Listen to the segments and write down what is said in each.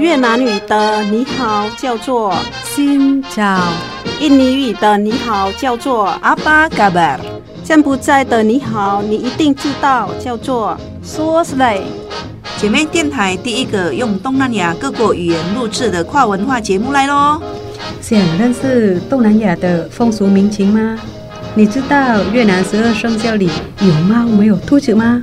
越南语的你好叫做 Xin chào，印尼语的你好叫做 Apa kabar，柬埔寨的你好你一定知道叫做 s o s l e。姐妹电台第一个用东南亚各国语言录制的跨文化节目来喽！想认识东南亚的风俗民情吗？你知道越南十二生肖里有猫没有兔子吗？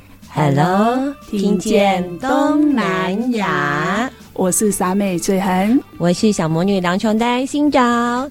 Hello，听见东南亚。我是傻妹翠痕，我是小魔女梁琼丹，新找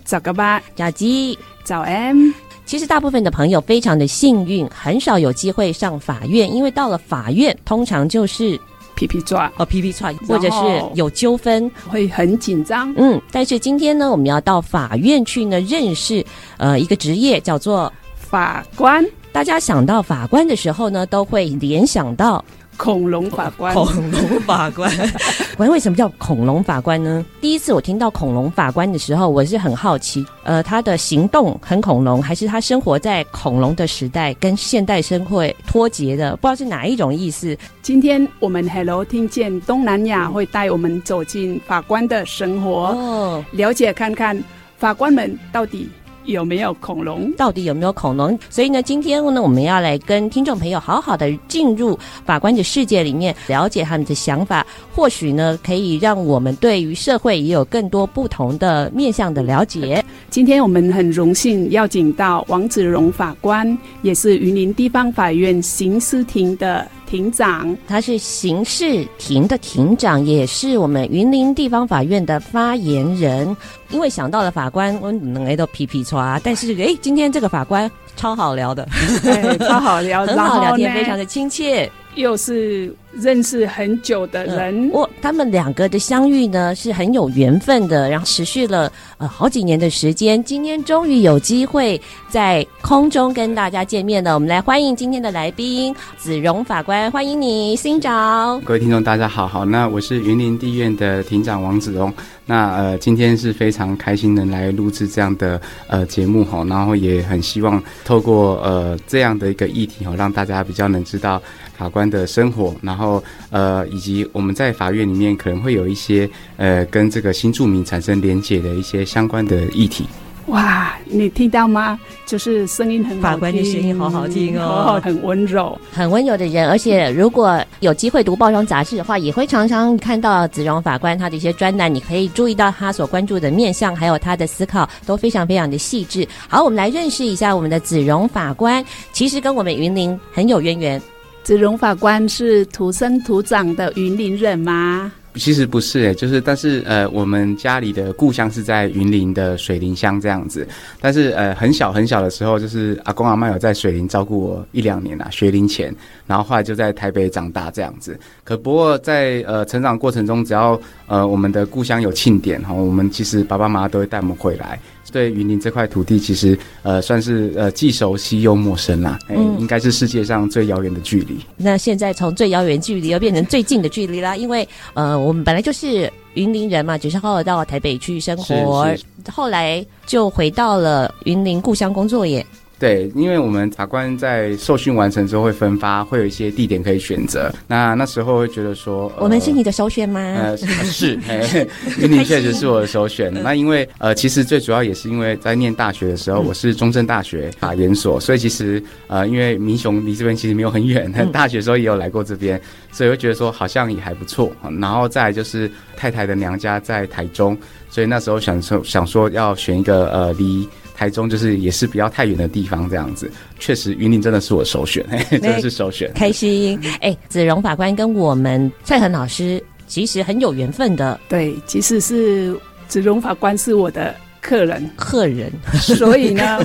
早个吧，找鸡早 M。其实大部分的朋友非常的幸运，很少有机会上法院，因为到了法院，通常就是皮皮抓哦，皮皮抓，或者是有纠纷，会很紧张。嗯，但是今天呢，我们要到法院去呢，认识呃一个职业叫做。法官，大家想到法官的时候呢，都会联想到恐龙法官。恐龙法官，为什么叫恐龙法官呢？第一次我听到恐龙法官的时候，我是很好奇，呃，他的行动很恐龙，还是他生活在恐龙的时代，跟现代社会脱节的？不知道是哪一种意思。今天我们 Hello 听见东南亚会带我们走进法官的生活，哦，了解看看法官们到底。有没有恐龙？到底有没有恐龙？所以呢，今天呢，我们要来跟听众朋友好好的进入法官的世界里面，了解他们的想法，或许呢，可以让我们对于社会也有更多不同的面向的了解。今天我们很荣幸邀请到王子荣法官，也是云林地方法院刑事庭的庭长，他是刑事庭的庭长，也是我们云林地方法院的发言人。因为想到了法官，我们能都皮皮抓，但是哎，今天这个法官超好聊的，哎、超好聊，很好聊天，非常的亲切。又是认识很久的人，我、嗯、他们两个的相遇呢是很有缘分的，然后持续了呃好几年的时间，今天终于有机会在空中跟大家见面了。我们来欢迎今天的来宾子荣法官，欢迎你，新长。各位听众大家好，好，那我是云林地院的庭长王子荣，那呃今天是非常开心能来录制这样的呃节目哈，然后也很希望透过呃这样的一个议题哈，让大家比较能知道。法官的生活，然后呃，以及我们在法院里面可能会有一些呃，跟这个新住民产生连结的一些相关的议题。哇，你听到吗？就是声音很好听，法官的声音好好听哦，很温柔，很温柔的人。而且如果有机会读报章杂志的话，也会常常看到子荣法官他的一些专栏，你可以注意到他所关注的面向，还有他的思考都非常非常的细致。好，我们来认识一下我们的子荣法官，其实跟我们云林很有渊源。子荣法官是土生土长的云林人吗？其实不是诶，就是但是呃，我们家里的故乡是在云林的水林乡这样子。但是呃，很小很小的时候，就是阿公阿妈有在水林照顾我一两年啊，学龄前，然后后来就在台北长大这样子。可不过在呃成长过程中，只要呃我们的故乡有庆典哈，我们其实爸爸妈妈都会带我们回来。对云林这块土地，其实呃算是呃既熟悉又陌生啦，哎、嗯，应该是世界上最遥远的距离。那现在从最遥远距离又变成最近的距离啦，因为呃我们本来就是云林人嘛，只是后来到台北去生活，后来就回到了云林故乡工作耶。对，因为我们法官在受训完成之后会分发，会有一些地点可以选择。那那时候会觉得说，呃、我们是你的首选吗？呃，是，云林确实是我的首选。那因为呃，其实最主要也是因为在念大学的时候，嗯、我是中正大学法研所，所以其实呃，因为民雄离这边其实没有很远，嗯、大学的时候也有来过这边，所以会觉得说好像也还不错。然后再来就是太太的娘家在台中，所以那时候想说想说要选一个呃离。台中就是也是不要太远的地方，这样子确实云林真的是我首选，真的是首选。开心哎，子荣法官跟我们翠恒老师其实很有缘分的。对，其实是子荣法官是我的客人，客人。所以呢，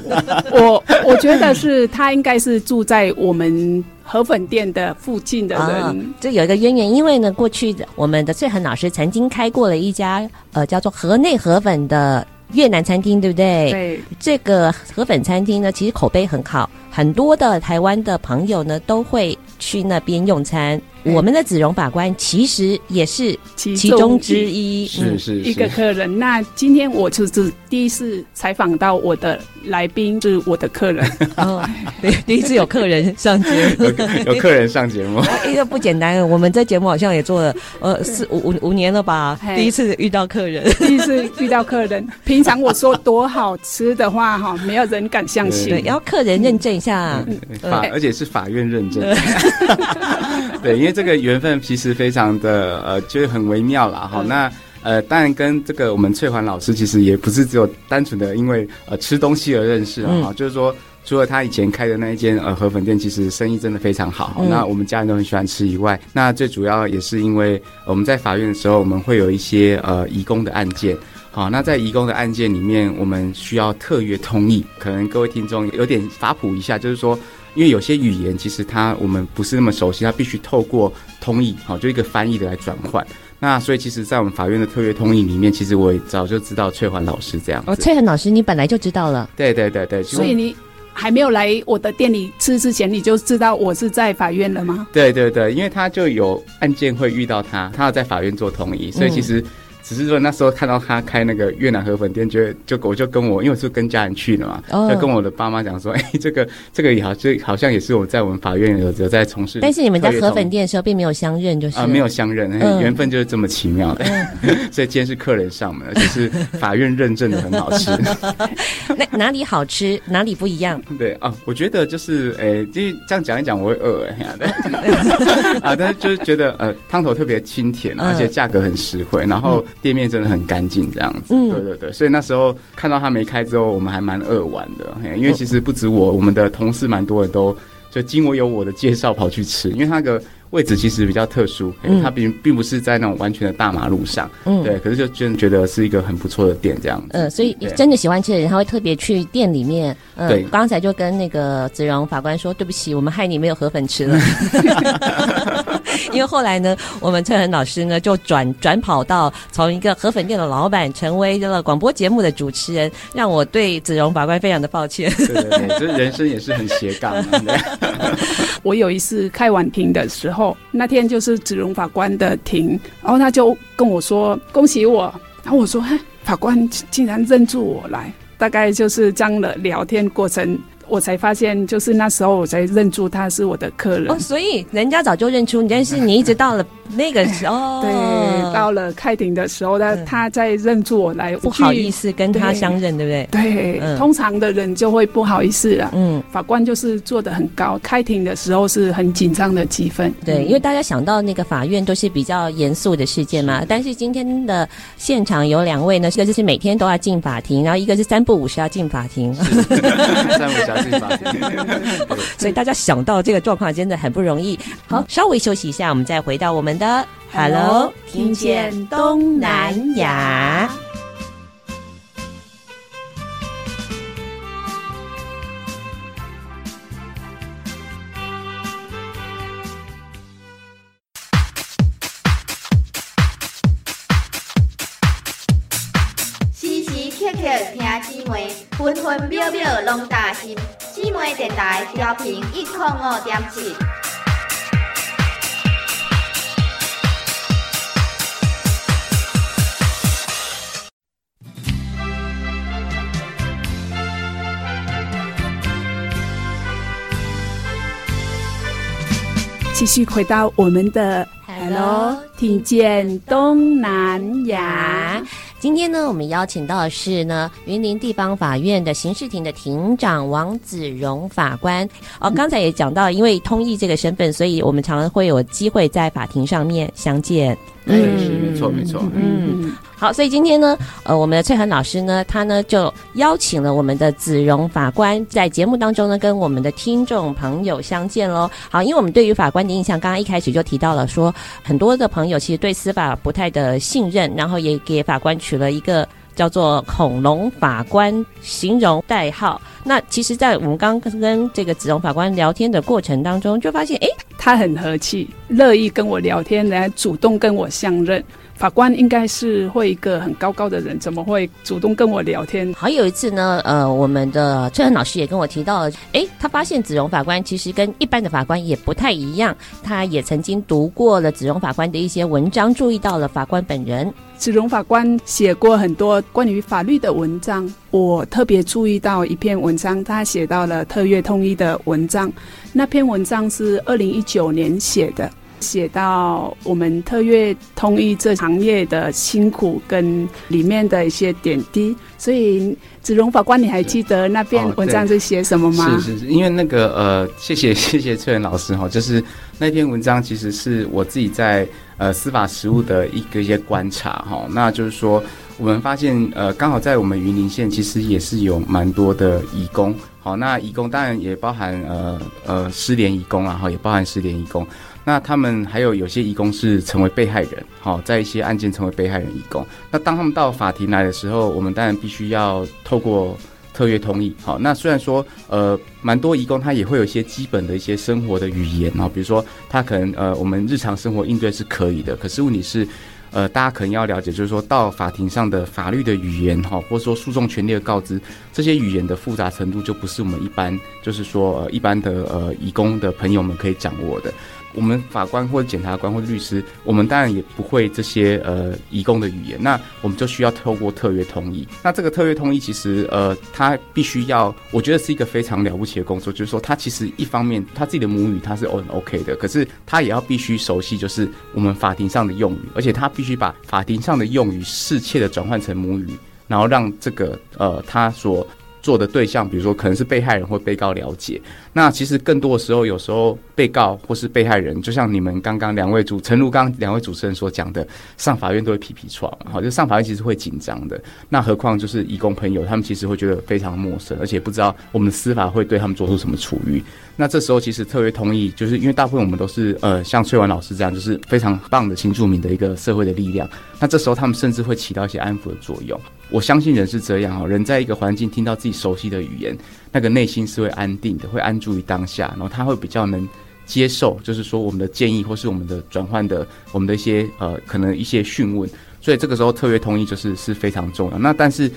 我我觉得是他应该是住在我们河粉店的附近的人。哦，这有一个渊源，因为呢，过去的我们的翠恒老师曾经开过了一家呃叫做河内河粉的越南餐厅，对不对？对。这个河粉餐厅呢，其实口碑很好，很多的台湾的朋友呢都会去那边用餐。我们的子荣法官其实也是其中之一，是是一个客人。那今天我就是第一次采访到我的来宾，就是我的客人。哦，对，第一次有客人上节目，有客人上节目，一个不简单。我们这节目好像也做了呃四五五五年了吧？第一次遇到客人，第一次遇到客人。平常我说多好吃的话哈，没有人敢相信。对，要客人认证一下，法而且是法院认证。对，因为。这个缘分其实非常的呃，就是很微妙啦。哈、嗯。那呃，当然跟这个我们翠环老师其实也不是只有单纯的因为呃吃东西而认识啊。哈、嗯，就是说除了他以前开的那一间呃河粉店，其实生意真的非常好。嗯、那我们家人都很喜欢吃以外，那最主要也是因为我们在法院的时候，我们会有一些呃移工的案件。好，那在移工的案件里面，我们需要特约通译。可能各位听众有点法普一下，就是说。因为有些语言其实它我们不是那么熟悉，它必须透过通译，好，就一个翻译的来转换。那所以其实，在我们法院的特约通译里面，其实我也早就知道翠环老师这样。哦，翠环老师，你本来就知道了。对对对对。所以你还没有来我的店里吃之前，你就知道我是在法院了吗？对对对，因为他就有案件会遇到他，他要在法院做通译，所以其实。只是说那时候看到他开那个越南河粉店，觉得就我就跟我，因为我是跟家人去的嘛，oh. 就跟我的爸妈讲说，哎、欸，这个这个也好，这好像也是我在我们法院有有在从事。但是你们在河粉店的时候并没有相认，就是啊，没有相认，缘、嗯、分就是这么奇妙的。嗯、所以今天是客人上门，就是法院认证的很好吃。那哪里好吃，哪里不一样？对啊，我觉得就是，哎、欸，因为这样讲一讲我会饿哎，啊，但是就是觉得呃，汤头特别清甜，而且价格很实惠，然后。店面真的很干净，这样子。嗯，对对对，所以那时候看到他没开之后，我们还蛮扼腕的。因为其实不止我，我们的同事蛮多的都就经我有我的介绍跑去吃，因为那个位置其实比较特殊，嗯，它并并不是在那种完全的大马路上，嗯，对。可是就真的觉得是一个很不错的店，这样子。嗯，所以真的喜欢吃的人，他会特别去店里面。嗯，对。刚才就跟那个子荣法官说：“对不起，我们害你没有河粉吃了。”因为后来呢，我们陈恒老师呢就转转跑到从一个河粉店的老板，成为了广播节目的主持人，让我对子荣法官非常的抱歉。对对对，这人生也是很斜杠的。我有一次开晚庭的时候，那天就是子荣法官的庭，然后他就跟我说恭喜我，然后我说嘿，法官竟然认出我来，大概就是这样的聊天过程。我才发现，就是那时候我才认出他是我的客人。哦，所以人家早就认出你，但是你一直到了那个时候，对，到了开庭的时候，他他在认出我来，不好意思跟他相认，对不对？对，通常的人就会不好意思了。嗯，法官就是做的很高，开庭的时候是很紧张的气氛。对，因为大家想到那个法院都是比较严肃的事件嘛，但是今天的现场有两位呢，一个就是每天都要进法庭，然后一个是三不五时要进法庭。三不五时。所以大家想到这个状况真的很不容易。好，稍微休息一下，我们再回到我们的 Hello，听见东南亚。分分秒秒拢担心，姊妹电台调频一零五点七。继续回到我们的 Hello，听见东南亚。今天呢，我们邀请到的是呢云林地方法院的刑事庭的庭长王子荣法官。哦，刚才也讲到，因为通译这个身份，所以我们常常会有机会在法庭上面相见。嗯，是没错没错。嗯，好，所以今天呢，呃，我们的翠恒老师呢，他呢就邀请了我们的子荣法官在节目当中呢，跟我们的听众朋友相见喽。好，因为我们对于法官的印象，刚刚一开始就提到了说，很多的朋友其实对司法不太的信任，然后也给法官取了一个。叫做“恐龙法官”形容代号。那其实，在我们刚刚跟这个子龙法官聊天的过程当中，就发现，哎，他很和气，乐意跟我聊天，来主动跟我相认。法官应该是会一个很高高的人，怎么会主动跟我聊天？还，有一次呢，呃，我们的崔恒老师也跟我提到了，诶，他发现子荣法官其实跟一般的法官也不太一样，他也曾经读过了子荣法官的一些文章，注意到了法官本人。子荣法官写过很多关于法律的文章，我特别注意到一篇文章，他写到了特约通译的文章，那篇文章是二零一九年写的。写到我们特约通译这行业的辛苦跟里面的一些点滴，所以子荣法官，你还记得那篇文章是写什么吗？哦、是是是，因为那个呃，谢谢谢谢翠园老师哈，就是那篇文章其实是我自己在呃司法实务的一个一些观察哈，那就是说我们发现呃刚好在我们云林县其实也是有蛮多的移工，好，那移工当然也包含呃呃失联移工然后也包含失联移工。那他们还有有些移工是成为被害人，好，在一些案件成为被害人移工。那当他们到法庭来的时候，我们当然必须要透过特约通意，好。那虽然说，呃，蛮多移工他也会有一些基本的一些生活的语言，啊，比如说他可能呃，我们日常生活应对是可以的，可是问题是，呃，大家可能要了解，就是说到法庭上的法律的语言，哈，或者说诉讼权利的告知，这些语言的复杂程度就不是我们一般，就是说呃，一般的呃移工的朋友们可以掌握的。我们法官或者检察官或者律师，我们当然也不会这些呃移工的语言，那我们就需要透过特约通译。那这个特约通译其实呃，他必须要，我觉得是一个非常了不起的工作，就是说他其实一方面他自己的母语他是很 OK 的，可是他也要必须熟悉就是我们法庭上的用语，而且他必须把法庭上的用语适切的转换成母语，然后让这个呃他所做的对象，比如说可能是被害人或被告了解。那其实更多的时候，有时候被告或是被害人，就像你们刚刚两位主，诚如刚两位主持人所讲的，上法院都会皮皮剉，好，就上法院其实会紧张的。那何况就是义工朋友，他们其实会觉得非常陌生，而且不知道我们的司法会对他们做出什么处遇。那这时候其实特别同意，就是因为大部分我们都是呃像翠婉老师这样，就是非常棒的新住民的一个社会的力量。那这时候他们甚至会起到一些安抚的作用。我相信人是这样哈，人在一个环境听到自己熟悉的语言，那个内心是会安定的，会安住于当下，然后他会比较能接受，就是说我们的建议或是我们的转换的，我们的一些呃可能一些讯问。所以这个时候特约通译就是是非常重要。那但是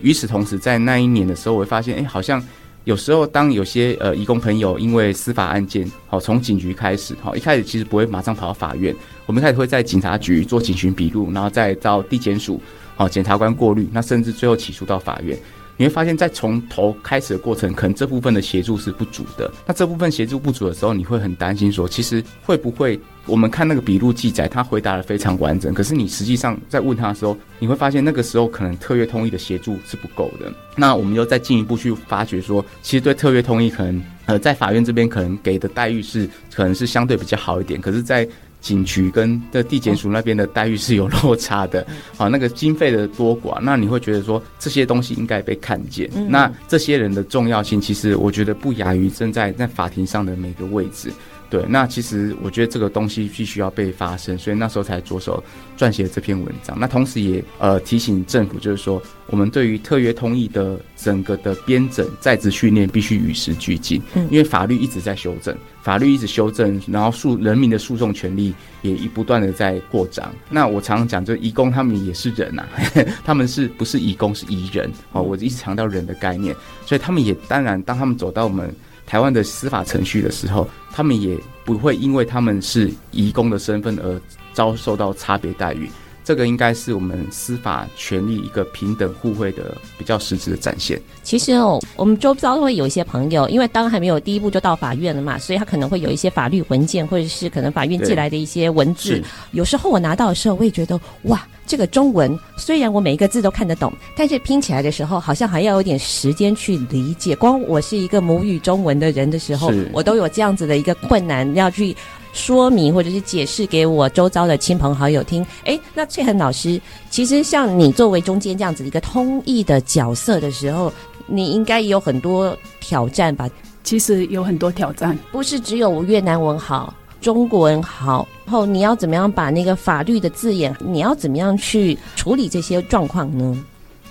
与此同时，在那一年的时候，我会发现，哎，好像有时候当有些呃移工朋友因为司法案件，好从警局开始，好一开始其实不会马上跑到法院，我们开始会在警察局做警询笔录，然后再到地检署。好，检察官过滤，那甚至最后起诉到法院，你会发现在从头开始的过程，可能这部分的协助是不足的。那这部分协助不足的时候，你会很担心说，其实会不会我们看那个笔录记载，他回答得非常完整，可是你实际上在问他的时候，你会发现那个时候可能特约通译的协助是不够的。那我们又再进一步去发掘说，其实对特约通译可能呃在法院这边可能给的待遇是可能是相对比较好一点，可是，在警局跟的地检署那边的待遇是有落差的，好，那个经费的多寡，那你会觉得说这些东西应该被看见。那这些人的重要性，其实我觉得不亚于正在在法庭上的每个位置。对，那其实我觉得这个东西必须要被发生，所以那时候才着手撰写这篇文章。那同时也呃提醒政府，就是说我们对于特约通译的整个的编整在职训练必须与时俱进，因为法律一直在修正，法律一直修正，然后诉人民的诉讼权利也一不断的在扩张。那我常常讲，就移工他们也是人呐、啊，他们是不是移工是移人哦，我一直强调人的概念，所以他们也当然当他们走到我们。台湾的司法程序的时候，他们也不会因为他们是移工的身份而遭受到差别待遇。这个应该是我们司法权利一个平等互惠的比较实质的展现。其实哦，我们周遭都会有一些朋友，因为当还没有第一步就到法院了嘛，所以他可能会有一些法律文件，或者是可能法院寄来的一些文字。有时候我拿到的时候，我也觉得哇，这个中文虽然我每一个字都看得懂，但是拼起来的时候，好像还要有点时间去理解。光我是一个母语中文的人的时候，我都有这样子的一个困难要去。说明或者是解释给我周遭的亲朋好友听。哎，那翠恒老师，其实像你作为中间这样子一个通译的角色的时候，你应该也有很多挑战吧？其实有很多挑战，不是只有越南文好，中国文好，然后你要怎么样把那个法律的字眼，你要怎么样去处理这些状况呢？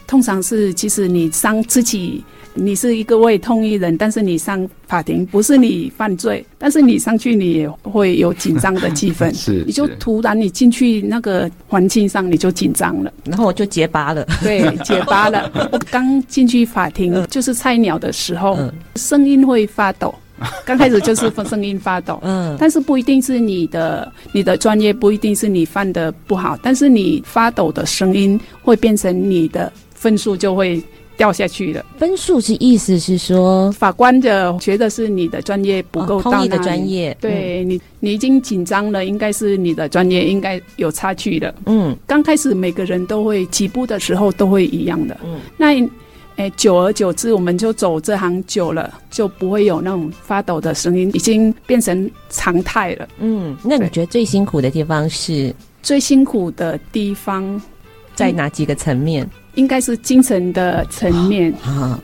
通常是其实你伤自己。你是一个位通译人，但是你上法庭不是你犯罪，但是你上去你也会有紧张的气氛，是，你就突然你进去那个环境上你就紧张了，然后我就结巴了，对，结巴了。我刚进去法庭就是菜鸟的时候，声音会发抖，刚开始就是声音发抖，嗯，但是不一定是你的你的专业，不一定是你犯的不好，但是你发抖的声音会变成你的分数就会。掉下去了。分数是意思是说，法官的觉得是你的专业不够到，哦、的专业，对、嗯、你，你已经紧张了，应该是你的专业应该有差距的。嗯，刚开始每个人都会起步的时候都会一样的。嗯，那诶，久而久之，我们就走这行久了，就不会有那种发抖的声音，已经变成常态了。嗯，那你觉得最辛苦的地方是？最辛苦的地方在哪几个层面？应该是精神的层面，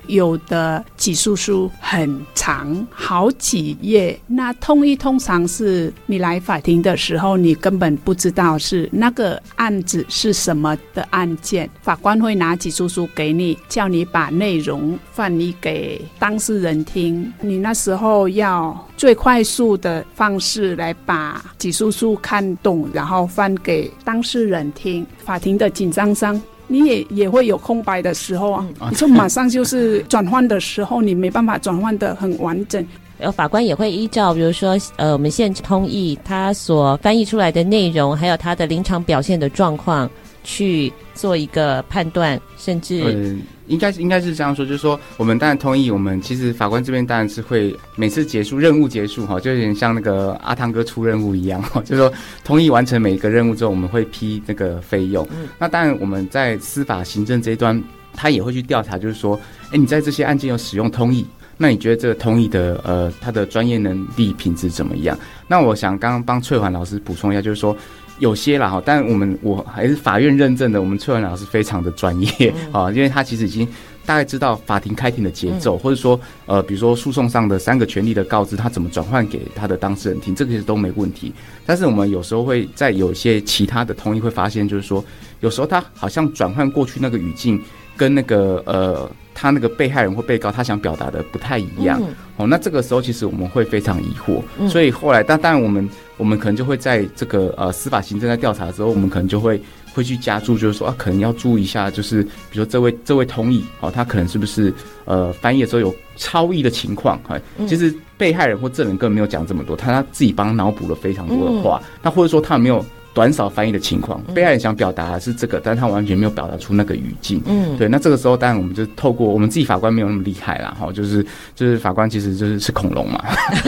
有的起诉书很长，好几页。那通一通常是你来法庭的时候，你根本不知道是那个案子是什么的案件，法官会拿起诉书给你，叫你把内容翻译给当事人听。你那时候要最快速的方式来把起诉书看懂，然后翻给当事人听。法庭的紧张上。你也也会有空白的时候啊，你就马上就是转换的时候，你没办法转换的很完整。呃，法官也会依照，比如说，呃，我们现通译他所翻译出来的内容，还有他的临场表现的状况，去做一个判断，甚至。应该是应该是这样说，就是说，我们当然同意，我们其实法官这边当然是会每次结束任务结束哈，就有点像那个阿汤哥出任务一样哈，就是说同意完成每一个任务之后，我们会批那个费用。嗯，那当然我们在司法行政这一端，他也会去调查，就是说，哎，你在这些案件有使用通译，那你觉得这个通译的呃，他的专业能力品质怎么样？那我想刚刚帮翠环老师补充一下，就是说。有些啦哈，但我们我还是法院认证的，我们翠文老师非常的专业 啊，因为他其实已经大概知道法庭开庭的节奏，或者说呃，比如说诉讼上的三个权利的告知，他怎么转换给他的当事人听，这个其实都没问题。但是我们有时候会在有一些其他的通译会发现，就是说有时候他好像转换过去那个语境跟那个呃。他那个被害人或被告，他想表达的不太一样，嗯、哦，那这个时候其实我们会非常疑惑，嗯、所以后来，但当然我们我们可能就会在这个呃司法行政在调查的时候，我们可能就会会去加注，就是说啊，可能要注意一下，就是比如说这位这位通译，哦，他可能是不是呃翻译的时候有超译的情况？哎，其实被害人或证人根本没有讲这么多，他他自己帮脑补了非常多的话，那、嗯、或者说他有没有。短少翻译的情况，被害人想表达的是这个，但是他完全没有表达出那个语境。嗯，对，那这个时候当然我们就透过我们自己法官没有那么厉害啦，哈，就是就是法官其实就是是恐龙嘛，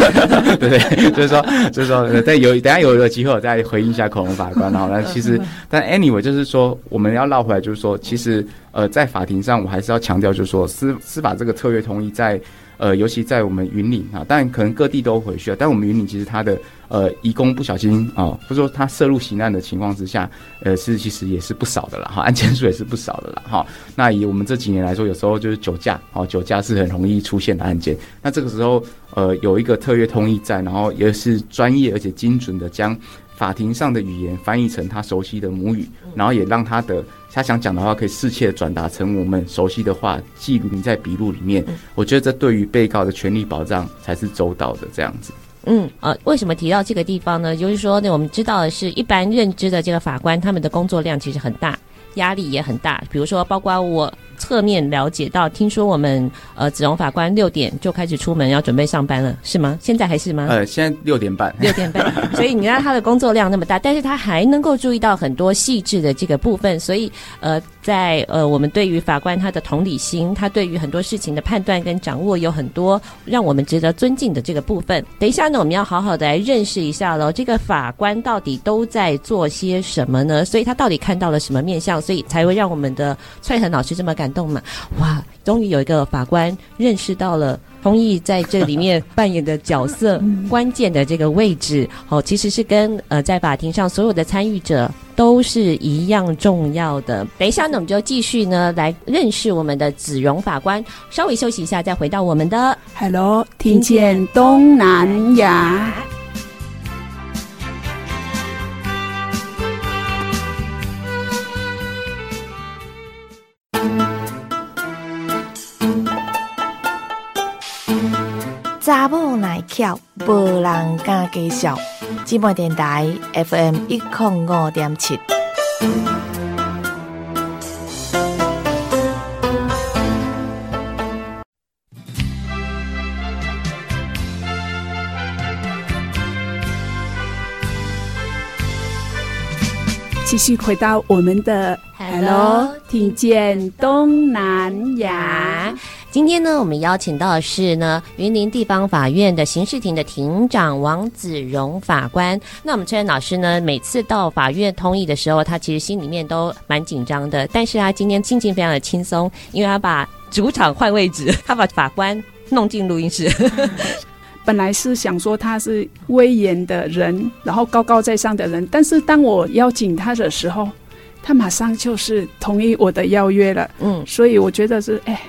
对不对？就是说就是说，但有等下有有机会我再回应一下恐龙法官，然后那其实但 anyway 就是说我们要绕回来，就是说其实呃在法庭上我还是要强调，就是说司司法这个特约通译在。呃，尤其在我们云岭啊，但可能各地都回去了，但我们云岭其实它的呃，移工不小心啊，或者说他涉入刑案的情况之下，呃，是其实也是不少的了哈，案件数也是不少的了哈。那以我们这几年来说，有时候就是酒驾，哦，酒驾是很容易出现的案件。那这个时候，呃，有一个特约通译在，然后也是专业而且精准的将法庭上的语言翻译成他熟悉的母语，然后也让他的。他想讲的话可以适切转达成我们熟悉的话，记录在笔录里面。我觉得这对于被告的权利保障才是周到的这样子。嗯，呃，为什么提到这个地方呢？就是说，呢，我们知道的是一般认知的这个法官，他们的工作量其实很大，压力也很大。比如说，包括我。侧面了解到，听说我们呃子荣法官六点就开始出门要准备上班了，是吗？现在还是吗？呃，现在六点半。六点半。所以你看他的工作量那么大，但是他还能够注意到很多细致的这个部分，所以呃，在呃我们对于法官他的同理心，他对于很多事情的判断跟掌握有很多让我们值得尊敬的这个部分。等一下呢，我们要好好的来认识一下喽，这个法官到底都在做些什么呢？所以他到底看到了什么面向，所以才会让我们的蔡恒老师这么感动嘛？哇，终于有一个法官认识到了通译在这里面扮演的角色，关键的这个位置，哦，其实是跟呃在法庭上所有的参与者都是一样重要的。等一下呢，我们就继续呢来认识我们的子荣法官。稍微休息一下，再回到我们的 Hello，听见东南亚。查某耐巧，无人敢介绍。姊妹电台 FM 一零五点七。继续回到我们的 Hello，听见东南亚。今天呢，我们邀请到的是呢云林地方法院的刑事庭的庭长王子荣法官。那我们崔老师呢，每次到法院通译的时候，他其实心里面都蛮紧张的。但是他今天心情非常的轻松，因为他把主场换位置，他把法官弄进录音室。本来是想说他是威严的人，然后高高在上的人，但是当我邀请他的时候，他马上就是同意我的邀约了。嗯，所以我觉得是，哎，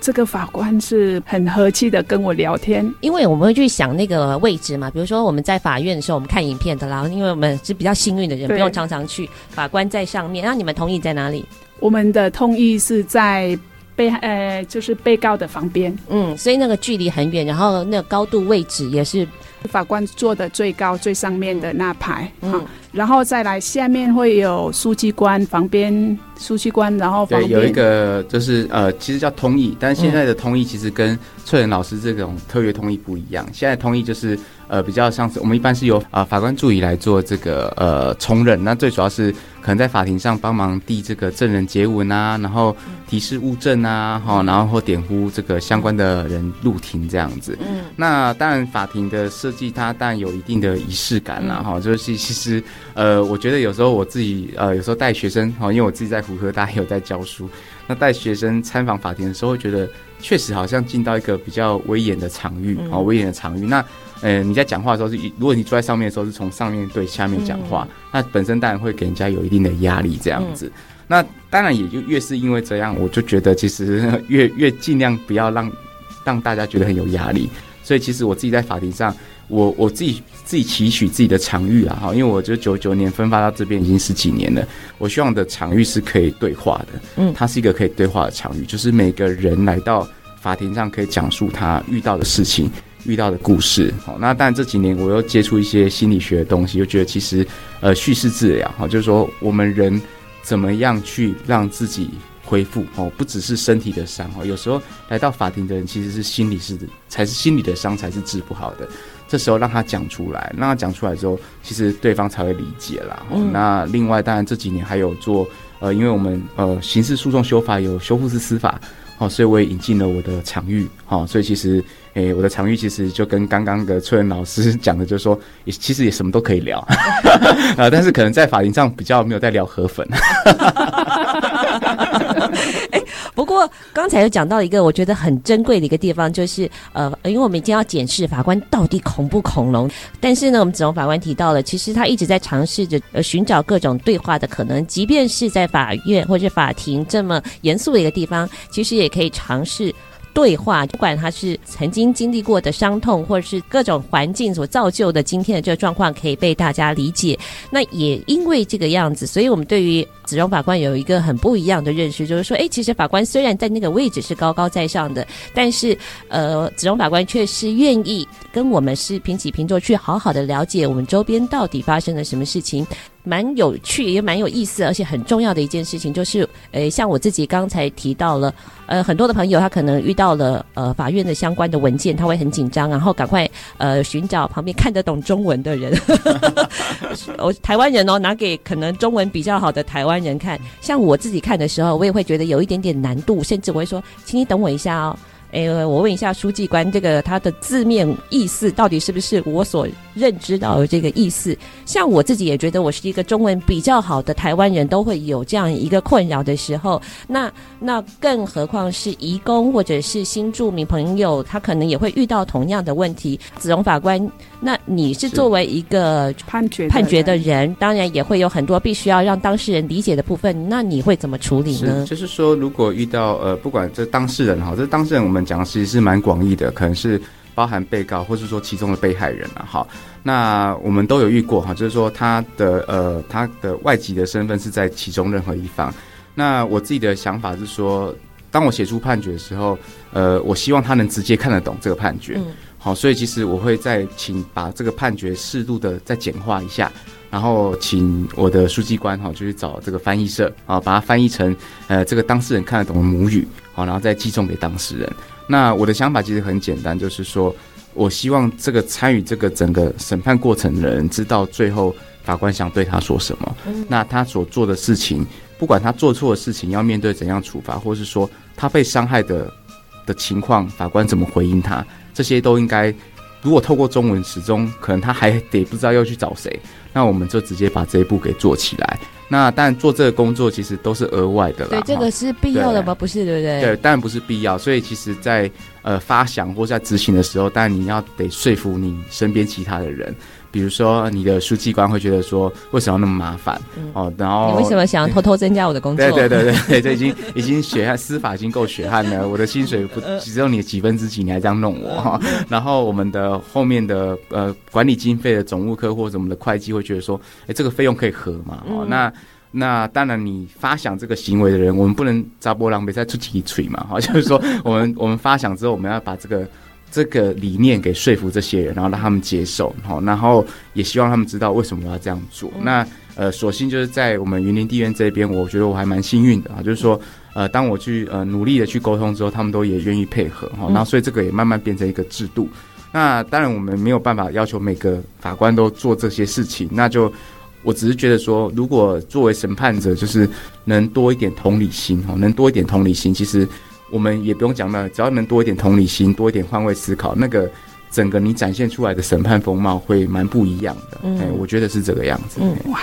这个法官是很和气的跟我聊天，因为我们会去想那个位置嘛，比如说我们在法院的时候，我们看影片的啦，因为我们是比较幸运的人，不用常常去，法官在上面。那你们同意在哪里？我们的通译是在。被呃，就是被告的旁边，嗯，所以那个距离很远，然后那个高度位置也是法官坐的最高最上面的那排，嗯，然后再来下面会有书记官旁边，书记官，然后旁边。有一个就是呃，其实叫通译，但是现在的通译其实跟翠仁老师这种特约通译不一样，现在通译就是。呃，比较像是我们一般是由啊、呃、法官助理来做这个呃从认，那最主要是可能在法庭上帮忙递这个证人结文啊，然后提示物证啊，哈，然后或点呼这个相关的人入庭这样子。嗯，那当然法庭的设计它当然有一定的仪式感啦，哈，就是其实呃，我觉得有时候我自己呃有时候带学生哈，因为我自己在福科大也有在教书，那带学生参访法庭的时候，会觉得确实好像进到一个比较威严的场域啊，威严的场域。那。呃，你在讲话的时候是，如果你坐在上面的时候是从上面对下面讲话，嗯，那本身当然会给人家有一定的压力，这样子。嗯，那当然也就越是因为这样，我就觉得其实 越越尽量不要让让大家觉得很有压力。所以其实我自己在法庭上，我我自己自己期许自己的场域啊，哈，因为我就九九年分发到这边已经十几年了，我希望的场域是可以对话的，嗯，它是一个可以对话的场域，就是每个人来到法庭上可以讲述他遇到的事情。遇到的故事，好，那但这几年我又接触一些心理学的东西，又觉得其实，呃，叙事治疗，哈，就是说我们人怎么样去让自己恢复，哦，不只是身体的伤，哦，有时候来到法庭的人其实是心理是才是心理的伤才是治不好的，这时候让他讲出来，让他讲出来之后，其实对方才会理解啦。嗯。那另外，当然这几年还有做，呃，因为我们呃刑事诉讼修法有修复式司法。哦，所以我也引进了我的场域，好，所以其实，诶、我的场域其实就跟刚刚的崔仁老师 讲的，就是说，也其实也什么都可以聊，啊，但是可能在法庭上比较没有在聊河粉。不过刚才有讲到一个我觉得很珍贵的一个地方，就是呃，因为我们今天要检视法官到底恐不恐龙，但是呢，我们子龙法官提到了，其实他一直在尝试着呃寻找各种对话的可能，即便是在法院或者法庭这么严肃的一个地方，其实也可以尝试。对话，不管他是曾经经历过的伤痛，或者是各种环境所造就的今天的这个状况，可以被大家理解。那也因为这个样子，所以我们对于子荣法官有一个很不一样的认识，就是说，哎，其实法官虽然在那个位置是高高在上的，但是呃，子荣法官却是愿意跟我们是平起平坐，去好好的了解我们周边到底发生了什么事情。蛮有趣，也蛮有意思，而且很重要的一件事情就是，呃，像我自己刚才提到了，呃，很多的朋友他可能遇到了呃法院的相关的文件，他会很紧张，然后赶快呃寻找旁边看得懂中文的人，我台湾人哦，拿给可能中文比较好的台湾人看。像我自己看的时候，我也会觉得有一点点难度，甚至我会说，请你等我一下哦。哎，我问一下书记官，这个他的字面意思到底是不是我所认知到的这个意思？像我自己也觉得我是一个中文比较好的台湾人，都会有这样一个困扰的时候。那那更何况是移工或者是新住民朋友，他可能也会遇到同样的问题。子荣法官，那你是作为一个判决判决的人，当然也会有很多必须要让当事人理解的部分。那你会怎么处理呢？就是说，如果遇到呃，不管这当事人哈，这当事人我们。讲的其实是蛮广义的，可能是包含被告，或是说其中的被害人了。哈，那我们都有遇过哈，就是说他的呃他的外籍的身份是在其中任何一方。那我自己的想法是说，当我写出判决的时候，呃，我希望他能直接看得懂这个判决。好，所以其实我会再请把这个判决适度的再简化一下，然后请我的书记官哈，就去找这个翻译社啊，把它翻译成呃这个当事人看得懂的母语，好，然后再寄送给当事人。那我的想法其实很简单，就是说我希望这个参与这个整个审判过程的人知道最后法官想对他说什么，那他所做的事情，不管他做错的事情要面对怎样处罚，或是说他被伤害的的情况，法官怎么回应他。这些都应该，如果透过中文，始终可能他还得不知道要去找谁，那我们就直接把这一步给做起来。那但做这个工作其实都是额外的啦。对，这个是必要的吗？不是，对不对？对，当然不是必要。所以其实在，在呃发想或在执行的时候，当然你要得说服你身边其他的人。比如说，你的书记官会觉得说，为什么要那么麻烦？嗯、哦，然后你为什么想要偷偷增加我的工作？对对对对，这 已经已经血汗，司法已经够血汗了。我的薪水不只有你几分之几，你还这样弄我哈。然后我们的后面的呃管理经费的总务科或者我们的会计会觉得说，哎，这个费用可以合嘛？哦，那那当然，你发想这个行为的人，我们不能砸波浪，别再出几锤嘛。哈，就是说，我们我们发想之后，我们要把这个。这个理念给说服这些人，然后让他们接受，好，然后也希望他们知道为什么我要这样做。嗯、那呃，所幸就是在我们云林地院这边，我觉得我还蛮幸运的啊，就是说，呃，当我去呃努力的去沟通之后，他们都也愿意配合，哈，然后所以这个也慢慢变成一个制度。嗯、那当然我们没有办法要求每个法官都做这些事情，那就我只是觉得说，如果作为审判者，就是能多一点同理心，哈，能多一点同理心，其实。我们也不用讲了，只要能多一点同理心，多一点换位思考，那个整个你展现出来的审判风貌会蛮不一样的。嗯，我觉得是这个样子。嗯，哇。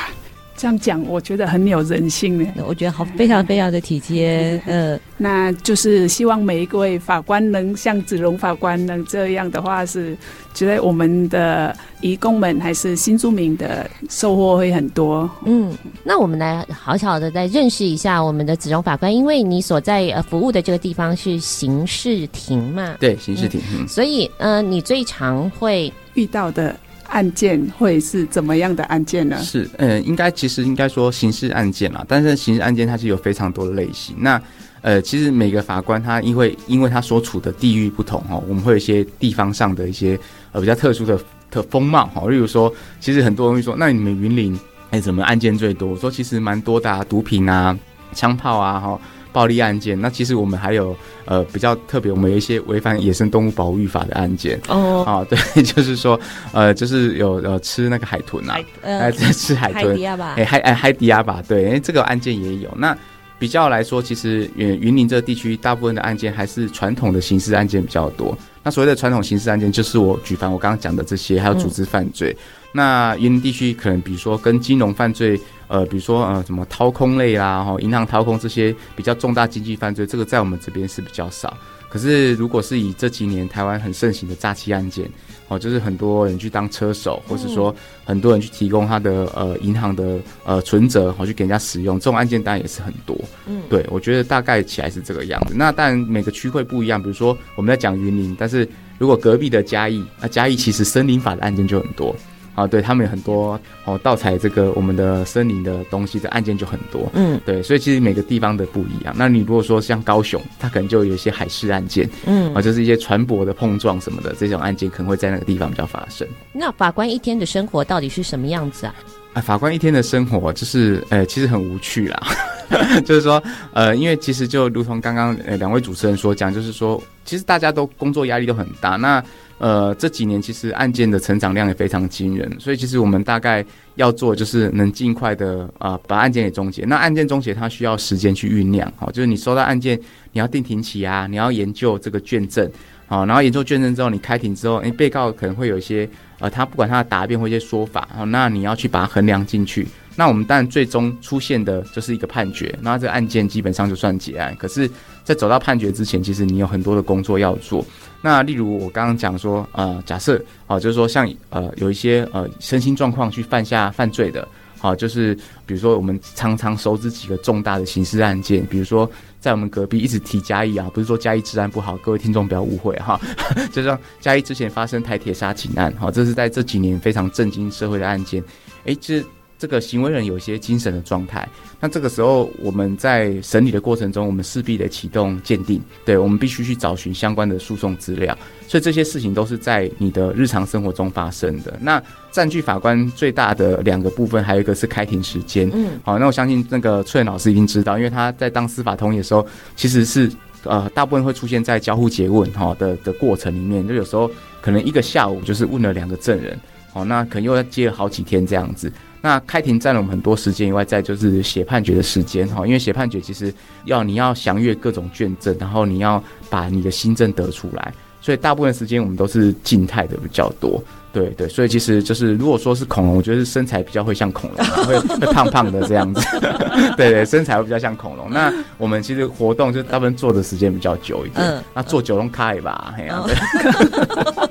这样讲，我觉得很有人性呢。我觉得好，非常非常的体贴。呃，那就是希望每一位法官能像子荣法官能这样的话，是觉得我们的移工们还是新住民的收获会很多。嗯，那我们来好巧的再认识一下我们的子荣法官，因为你所在呃服务的这个地方是刑事庭嘛？对，刑事庭。嗯，所以呃，你最常会遇到的。案件会是怎么样的案件呢？是，呃，应该其实应该说刑事案件啦，但是刑事案件它是有非常多的类型。那，呃，其实每个法官他因为因为他所处的地域不同哦，我们会有一些地方上的一些呃比较特殊的的风貌哈。例如说，其实很多人会说，那你们云林哎，什么案件最多？我说其实蛮多的啊，毒品啊，枪炮啊，哈。暴力案件，那其实我们还有呃比较特别，我们有一些违反野生动物保护法的案件哦，啊对，就是说呃就是有呃吃那个海豚啊，呃在 吃海豚，海迪亚吧，哎海哎海迪亚吧，对，哎这个案件也有。那比较来说，其实云云林这个地区大部分的案件还是传统的刑事案件比较多。那所谓的传统刑事案件，就是我举凡我刚刚讲的这些，还有组织犯罪。嗯、那云林地区可能比如说跟金融犯罪。呃，比如说呃，什么掏空类啦，哈，银行掏空这些比较重大经济犯罪，这个在我们这边是比较少。可是，如果是以这几年台湾很盛行的诈欺案件，哦，就是很多人去当车手，或是说很多人去提供他的呃银行的呃存折，好去给人家使用，这种案件当然也是很多。嗯，对，我觉得大概起来是这个样子。那当然每个区会不一样，比如说我们在讲云林，但是如果隔壁的嘉义，那嘉义其实森林法的案件就很多。啊，对他们有很多哦，盗采这个我们的森林的东西的案件就很多，嗯，对，所以其实每个地方的不一样。那你如果说像高雄，它可能就有一些海事案件，嗯，啊，就是一些船舶的碰撞什么的这种案件，可能会在那个地方比较发生。那法官一天的生活到底是什么样子啊？啊，法官一天的生活就是，呃，其实很无趣啦，就是说，呃，因为其实就如同刚刚呃两位主持人所讲，就是说，其实大家都工作压力都很大，那。呃，这几年其实案件的成长量也非常惊人，所以其实我们大概要做就是能尽快的啊、把案件给终结。那案件终结它需要时间去酝酿，好，就是你收到案件，你要定庭期啊，你要研究这个卷证，好，然后研究卷证之后，你开庭之后，诶，被告可能会有一些呃，他不管他的答辩或一些说法，好，那你要去把它衡量进去。那我们当然最终出现的就是一个判决，那这个案件基本上就算结案。可是，在走到判决之前，其实你有很多的工作要做。那例如我刚刚讲说，呃，假设啊，就是说像呃有一些呃身心状况去犯下犯罪的，好，就是比如说我们常常熟知几个重大的刑事案件，比如说在我们隔壁一直提嘉义啊，不是说嘉义治安不好，各位听众不要误会哈，就像嘉义之前发生台铁杀警案，好，这是在这几年非常震惊社会的案件，诶，这这个行为人有一些精神的状态，那这个时候我们在审理的过程中，我们势必得启动鉴定，对，我们必须去找寻相关的诉讼资料，所以这些事情都是在你的日常生活中发生的。那占据法官最大的两个部分，还有一个是开庭时间，嗯，好，那我相信那个翠老师已经知道，因为他在当司法通译的时候，其实是呃大部分会出现在交互结问哈的的过程里面，就有时候可能一个下午就是问了两个证人，好，那可能又要接了好几天这样子。那开庭占了我们很多时间以外，再就是写判决的时间哈，因为写判决其实要你要详阅各种卷证，然后你要把你的新证得出来，所以大部分时间我们都是静态的比较多。对对，所以其实就是如果说是恐龙，我觉得是身材比较会像恐龙，会 会胖胖的这样子。对对，身材会比较像恐龙。那我们其实活动就大部分坐的时间比较久一点，嗯、那坐九龙开吧，嘿呀。哦，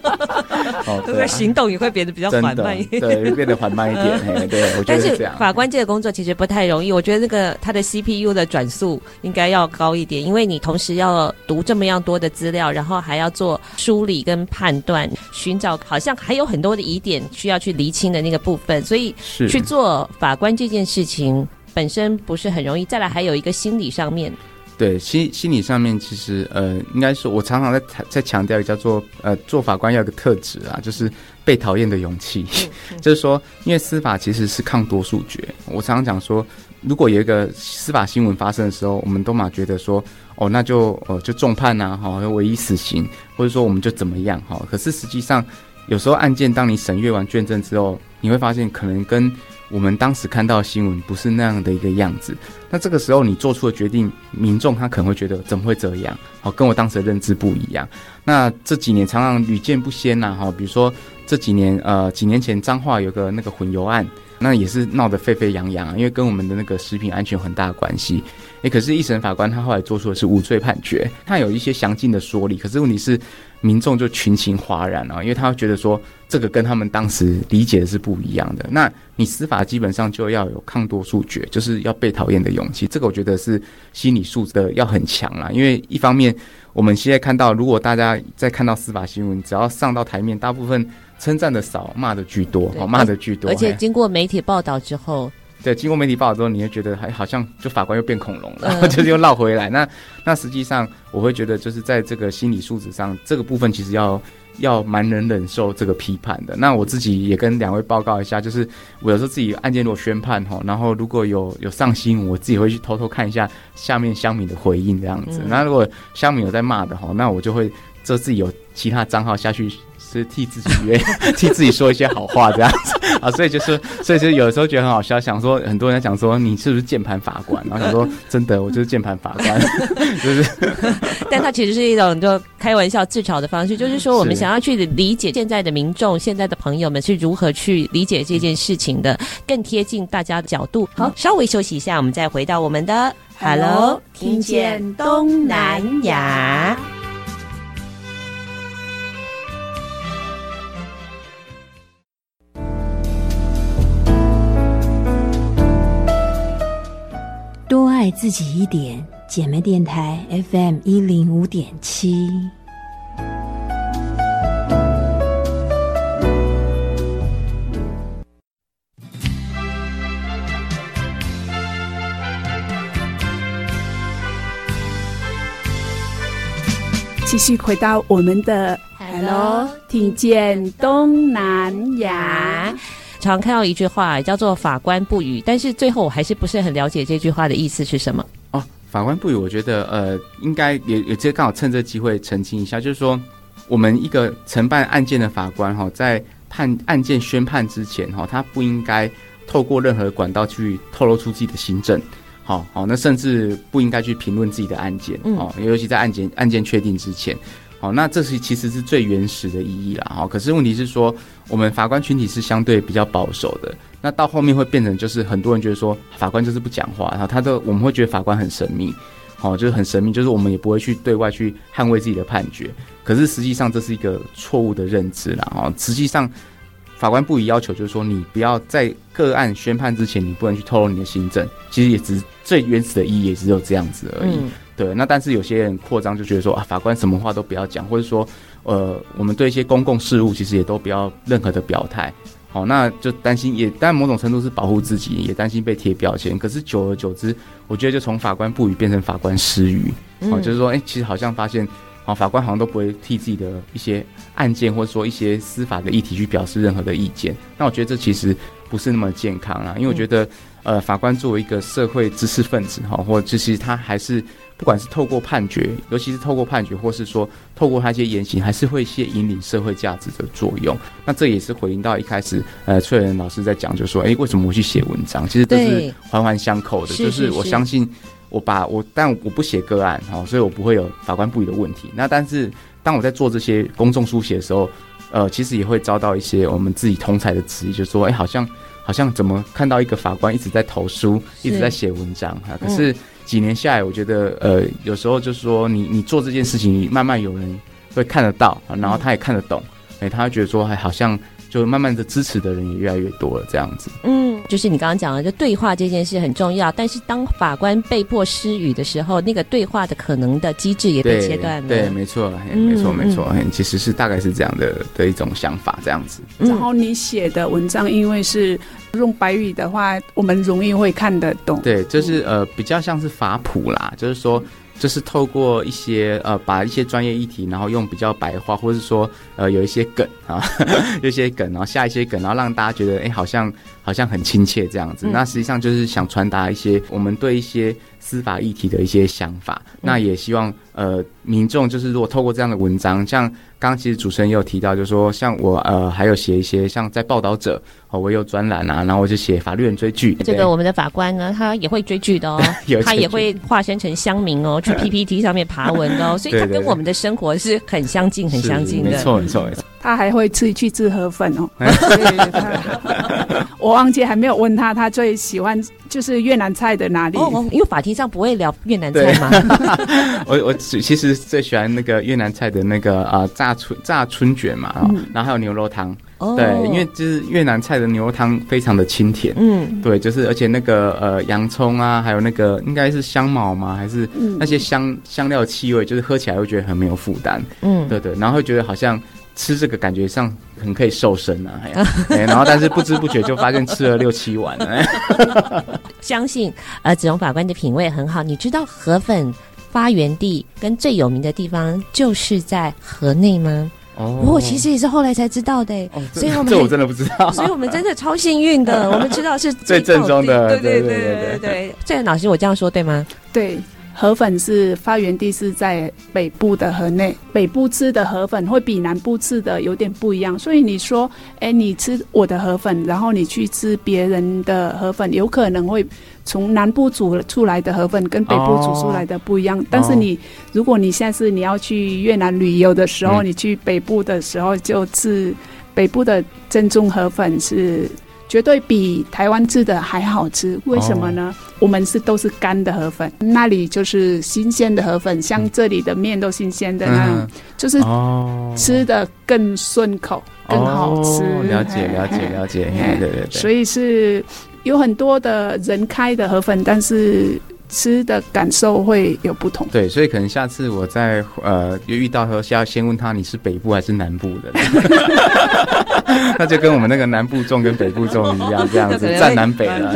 对不行动也会变得比较缓慢一点，对，变得缓慢一点。嘿，对，我觉得是这样。法官这个工作其实不太容易，我觉得那个他的 CPU 的转速应该要高一点，因为你同时要读这么样多的资料，然后还要做梳理跟判断，寻找好像还有很。很多的疑点需要去厘清的那个部分，所以去做法官这件事情本身不是很容易。再来还有一个心理上面，对心心理上面，其实呃，应该说，我常常在在强调，叫做呃，做法官要有个特质啊，就是被讨厌的勇气。嗯嗯、就是说，因为司法其实是抗多数决。我常常讲说，如果有一个司法新闻发生的时候，我们都嘛觉得说，哦，那就呃就重判呐，哈，唯一死刑，或者说我们就怎么样哈。可是实际上。有时候案件，当你审阅完卷证之后，你会发现可能跟我们当时看到新闻不是那样的一个样子。那这个时候你做出的决定，民众他可能会觉得怎么会这样？好，跟我当时的认知不一样。那这几年常常屡见不鲜呐，哈，比如说这几年呃几年前彰化有个那个混油案，那也是闹得沸沸扬扬，因为跟我们的那个食品安全有很大的关系。诶，可是，一审法官他后来做出的是无罪判决，他有一些详尽的说理，可是问题是。民众就群情哗然啊，因为他会觉得说这个跟他们当时理解的是不一样的。那你司法基本上就要有抗多数决，就是要被讨厌的勇气。这个我觉得是心理素质的要很强啦。因为一方面我们现在看到，如果大家在看到司法新闻，只要上到台面，大部分称赞的少，骂的居多，哦，骂的居多。而且经过媒体报道之后。对，经过媒体报道之后，你会觉得还好像就法官又变恐龙了，嗯、就是又绕回来。那那实际上，我会觉得就是在这个心理素质上，这个部分其实要要蛮能忍受这个批判的。那我自己也跟两位报告一下，就是我有时候自己案件如果宣判哈，然后如果有有上新闻，我自己会去偷偷看一下下面乡民的回应这样子。嗯、那如果乡民有在骂的哈，那我就会这自己有其他账号下去。是替自己约，替自己说一些好话这样子啊，所以就是，所以就有时候觉得很好笑，想说很多人在讲说你是不是键盘法官，然后想说真的，我就是键盘法官，就是，但他其实是一种就开玩笑自嘲的方式，就是说我们想要去理解现在的民众、现在的朋友们是如何去理解这件事情的，更贴近大家的角度。好，稍微休息一下，我们再回到我们的 Hello，听见东南亚。爱自己一点，姐妹电台 FM 一零五点七。继续回到我们的 Hello，听见东南亚。常看到一句话叫做“法官不语”，但是最后我还是不是很了解这句话的意思是什么。哦，法官不语，我觉得呃，应该也也直接刚好趁这机会澄清一下，就是说我们一个承办案件的法官哈，在判案件宣判之前哈，他不应该透过任何管道去透露出自己的行政。好好，那甚至不应该去评论自己的案件哦，尤其在案件案件确定之前。好，那这是其实是最原始的意义啦。哈，可是问题是说，我们法官群体是相对比较保守的。那到后面会变成，就是很多人觉得说，法官就是不讲话，然后他的我们会觉得法官很神秘，好，就是很神秘，就是我们也不会去对外去捍卫自己的判决。可是实际上这是一个错误的认知啦。哦，实际上法官不予要求，就是说你不要在个案宣判之前，你不能去透露你的行政。其实也只最原始的意义也只有这样子而已。嗯对，那但是有些人扩张就觉得说啊，法官什么话都不要讲，或者说，呃，我们对一些公共事务其实也都不要任何的表态，好，那就担心也，但某种程度是保护自己，也担心被贴标签。可是久而久之，我觉得就从法官不语变成法官失语。哦，就是说，哎，其实好像发现，哦，法官好像都不会替自己的一些案件或者说一些司法的议题去表示任何的意见。那我觉得这其实不是那么健康啊，因为我觉得，呃，法官作为一个社会知识分子，哈，或者其实他还是。不管是透过判决，尤其是透过判决，或是说透过他一些言行，还是会一些引领社会价值的作用。那这也是回应到一开始，呃，翠仁老师在讲，就说，哎、欸，为什么我去写文章？其实都是环环相扣的。就是我相信，我把我，但我不写个案，哈，所以我不会有法官不予的问题。那但是，当我在做这些公众书写的时候，呃，其实也会遭到一些我们自己同才的质疑，就是说，哎、欸，好像好像怎么看到一个法官一直在投书，一直在写文章哈，可是。几年下来，我觉得呃，有时候就是说你，你你做这件事情，慢慢有人会看得到，然后他也看得懂，哎、嗯，他会觉得说，还好像就慢慢的支持的人也越来越多了，这样子。嗯，就是你刚刚讲的，就对话这件事很重要，但是当法官被迫失语的时候，那个对话的可能的机制也被切断了。对，没错，没错，没错，嗯，其实是大概是这样的的一种想法，这样子。然后你写的文章，因为是。用白语的话，我们容易会看得懂。对，就是呃，比较像是法普啦，就是说，就是透过一些呃，把一些专业议题，然后用比较白话，或者是说呃，有一些梗啊，有一些梗，然后下一些梗，然后让大家觉得，哎、好像好像很亲切这样子。嗯、那实际上就是想传达一些我们对一些司法议题的一些想法。嗯、那也希望呃，民众就是如果透过这样的文章，像。刚刚其实主持人也有提到，就是说像我呃，还有写一些像在报道者哦，我有专栏啊，然后我就写法律人追剧。这个我们的法官呢，他也会追剧的哦，他也会化身成乡民哦，去 PPT 上面爬文的哦，所以他跟我们的生活是很相近、很相近的。没错，没错，没错。他还会自己去吃河粉哦。我忘记还没有问他，他最喜欢就是越南菜的哪里？哦，因为法庭上不会聊越南菜吗？我我其实最喜欢那个越南菜的那个啊炸春炸春卷嘛，嗯、然后还有牛肉汤。哦、对，因为就是越南菜的牛肉汤非常的清甜。嗯，对，就是而且那个呃洋葱啊，还有那个应该是香茅吗？还是那些香香料气味，就是喝起来会觉得很没有负担。嗯，对对，然后会觉得好像。吃这个感觉上很可以瘦身啊，然后但是不知不觉就发现吃了六七碗。相信呃子荣法官的品味很好，你知道河粉发源地跟最有名的地方就是在河内吗？哦，我其实也是后来才知道的，所以我们这我真的不知道，所以我们真的超幸运的，我们知道是最正宗的，对对对对对。这老师，我这样说对吗？对。河粉是发源地是在北部的河内，北部吃的河粉会比南部吃的有点不一样，所以你说，哎，你吃我的河粉，然后你去吃别人的河粉，有可能会从南部煮出来的河粉跟北部煮出来的不一样。哦、但是你，如果你现在是你要去越南旅游的时候，嗯、你去北部的时候就吃北部的正宗河粉是。绝对比台湾吃的还好吃，为什么呢？哦、我们是都是干的河粉，那里就是新鲜的河粉，像这里的面都新鲜的那种，嗯、就是吃的更顺口，哦、更好吃。哦、了解，了解，了解。对对对。所以是有很多的人开的河粉，但是。吃的感受会有不同，对，所以可能下次我在呃又遇到的时候，需要先问他，你是北部还是南部的？那就跟我们那个南部粽跟北部粽一样，这样子战南北了。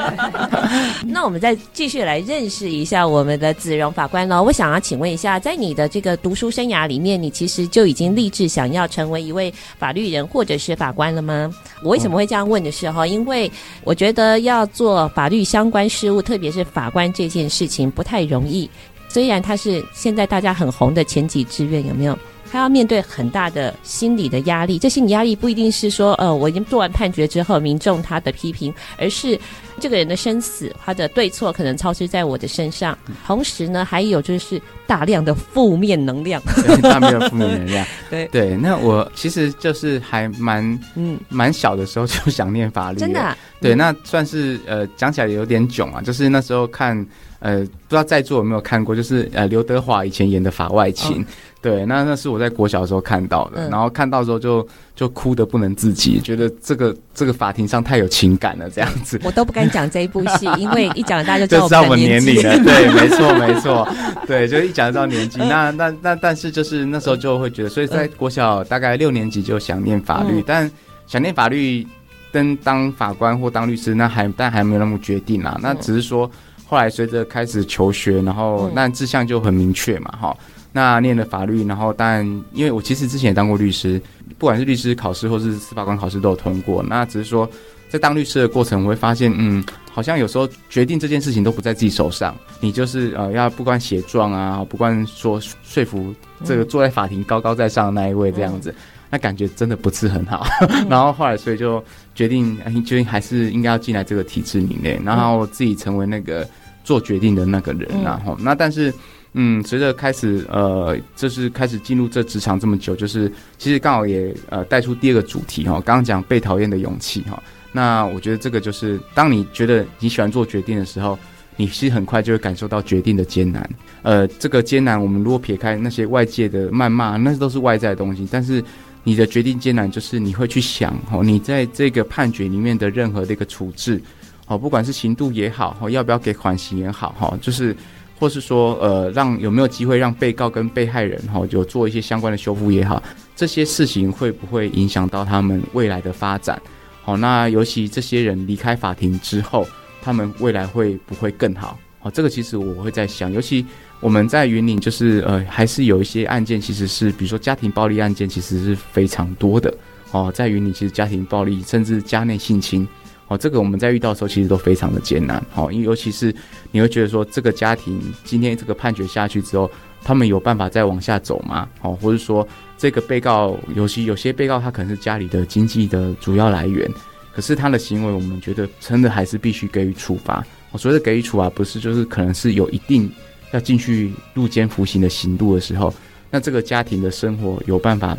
那我们再继续来认识一下我们的子荣法官喽。我想要请问一下，在你的这个读书生涯里面，你其实就已经立志想要成为一位法律人或者是法官了吗？我为什么会这样问的是哈，因为我觉得要做法律相关事务，特别是法官这件事情不太容易。虽然他是现在大家很红的前几志愿，有没有？他要面对很大的心理的压力。这心理压力不一定是说，呃，我已经做完判决之后，民众他的批评，而是这个人的生死，他的对错可能操之在我的身上。同时呢，还有就是大量的负面能量，大量的负面能量。对对，那我其实就是还蛮嗯蛮小的时候就想念法律，真的、啊。对，那算是呃讲起来有点囧啊，就是那时候看。呃，不知道在座有没有看过，就是呃刘德华以前演的《法外情》哦，对，那那是我在国小的时候看到的，嗯、然后看到之后就就哭得不能自己，觉得这个这个法庭上太有情感了，这样子。我都不敢讲这一部戏，因为一讲大家就知道我们年龄了。对，没错没错，对，就一讲就知道年纪。那那那但是就是那时候就会觉得，所以在国小大概六年级就想念法律，嗯、但。想念法律跟当法官或当律师，那还但还没有那么决定啦。那只是说后来随着开始求学，然后那志向就很明确嘛，哈。那念了法律，然后但因为我其实之前也当过律师，不管是律师考试或是司法官考试都有通过。那只是说在当律师的过程，我会发现，嗯，好像有时候决定这件事情都不在自己手上，你就是呃要不管写状啊，不管说说服这个坐在法庭高高在上的那一位这样子，那感觉真的不是很好。然后后来所以就决定，决定还是应该要进来这个体制里面，然后自己成为那个做决定的那个人。然后那但是。嗯，随着开始，呃，就是开始进入这职场这么久，就是其实刚好也呃带出第二个主题哈，刚刚讲被讨厌的勇气哈。那我觉得这个就是当你觉得你喜欢做决定的时候，你其实很快就会感受到决定的艰难。呃，这个艰难，我们如果撇开那些外界的谩骂，那都是外在的东西，但是你的决定艰难，就是你会去想哦，你在这个判决里面的任何的一个处置，哦，不管是刑度也好，哦，要不要给缓刑也好，哈，就是。或是说，呃，让有没有机会让被告跟被害人哈，就做一些相关的修复也好，这些事情会不会影响到他们未来的发展？好，那尤其这些人离开法庭之后，他们未来会不会更好？好，这个其实我会在想，尤其我们在云岭，就是呃，还是有一些案件，其实是比如说家庭暴力案件，其实是非常多的哦，在云岭，其实家庭暴力甚至家内性侵。哦，这个我们在遇到的时候，其实都非常的艰难。哦，因为尤其是你会觉得说，这个家庭今天这个判决下去之后，他们有办法再往下走吗？哦，或者说这个被告，尤其有些被告他可能是家里的经济的主要来源，可是他的行为，我们觉得真的还是必须给予处罚。我所谓的给予处罚，不是就是可能是有一定要进去入监服刑的刑度的时候，那这个家庭的生活有办法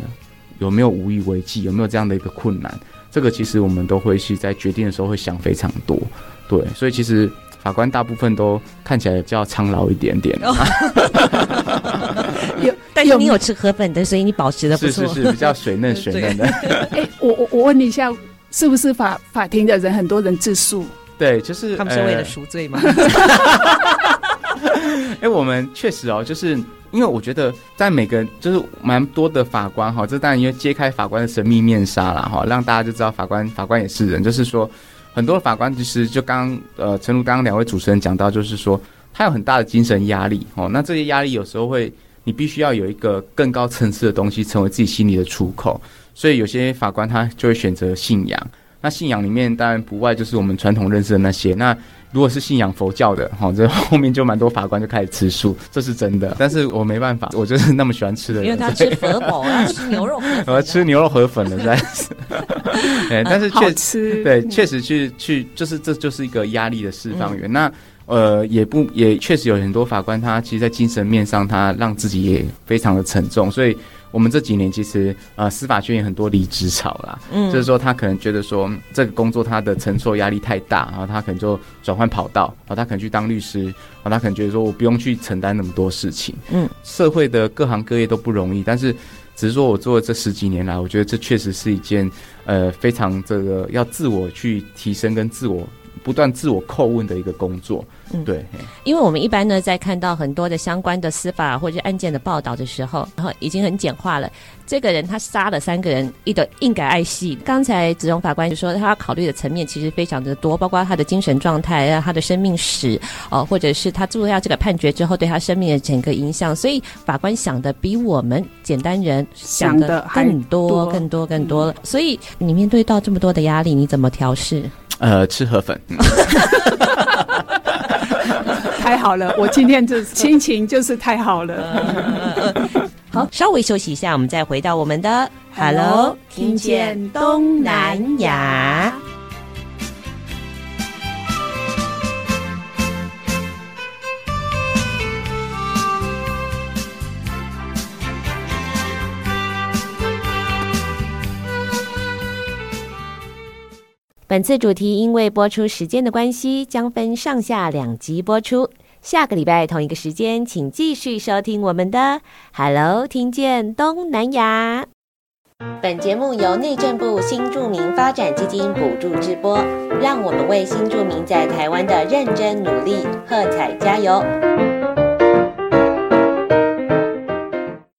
有没有无以为继？有没有这样的一个困难？这个其实我们都会是在决定的时候会想非常多，对，所以其实法官大部分都看起来比较苍老一点点。有，但是你有吃河粉的，所以你保持的不错。是是是，比较水嫩 水嫩的。哎，我我我问你一下，是不是法法庭的人很多人自诉？对，就是他们是为了赎罪吗？哎，我们确实哦，就是。因为我觉得，在每个就是蛮多的法官哈，这当然因为揭开法官的神秘面纱了哈，让大家就知道法官法官也是人。就是说，很多法官其实就刚呃，诚如刚刚两位主持人讲到，就是说他有很大的精神压力哦。那这些压力有时候会，你必须要有一个更高层次的东西成为自己心里的出口，所以有些法官他就会选择信仰。那信仰里面当然不外就是我们传统认识的那些那。如果是信仰佛教的，哈，这 后面就蛮多法官就开始吃素，这是真的。但是我没办法，我就是那么喜欢吃的人，因为他吃佛宝，他吃牛肉，我要吃牛肉河粉的，在。对，但是确实，对，确实去去，就是这就是一个压力的释放源。嗯、那呃，也不也确实有很多法官，他其实，在精神面上，他让自己也非常的沉重，所以。我们这几年其实呃司法圈有很多离职潮啦，嗯，就是说他可能觉得说这个工作他的承受压力太大，然后他可能就转换跑道，然后他可能去当律师，然后他可能觉得说我不用去承担那么多事情，嗯，社会的各行各业都不容易，但是只是说我做了这十几年来，我觉得这确实是一件呃非常这个要自我去提升跟自我。不断自我叩问的一个工作，嗯，对，因为我们一般呢，在看到很多的相关的司法或者案件的报道的时候，然后已经很简化了。这个人他杀了三个人，一个应该爱戏。刚才子荣法官就说，他考虑的层面其实非常的多，包括他的精神状态、他的生命史，哦，或者是他做下这个判决之后对他生命的整个影响。所以法官想的比我们简单人想的更多、更多、更多了。所以你面对到这么多的压力，你怎么调试？呃，吃河粉，太好了！我今天这心情就是太好了。好，稍微休息一下，我们再回到我们的 Hello，听见东南亚。本次主题因为播出时间的关系，将分上下两集播出。下个礼拜同一个时间，请继续收听我们的《Hello，听见东南亚》。本节目由内政部新住民发展基金补助直播，让我们为新住民在台湾的认真努力喝彩加油。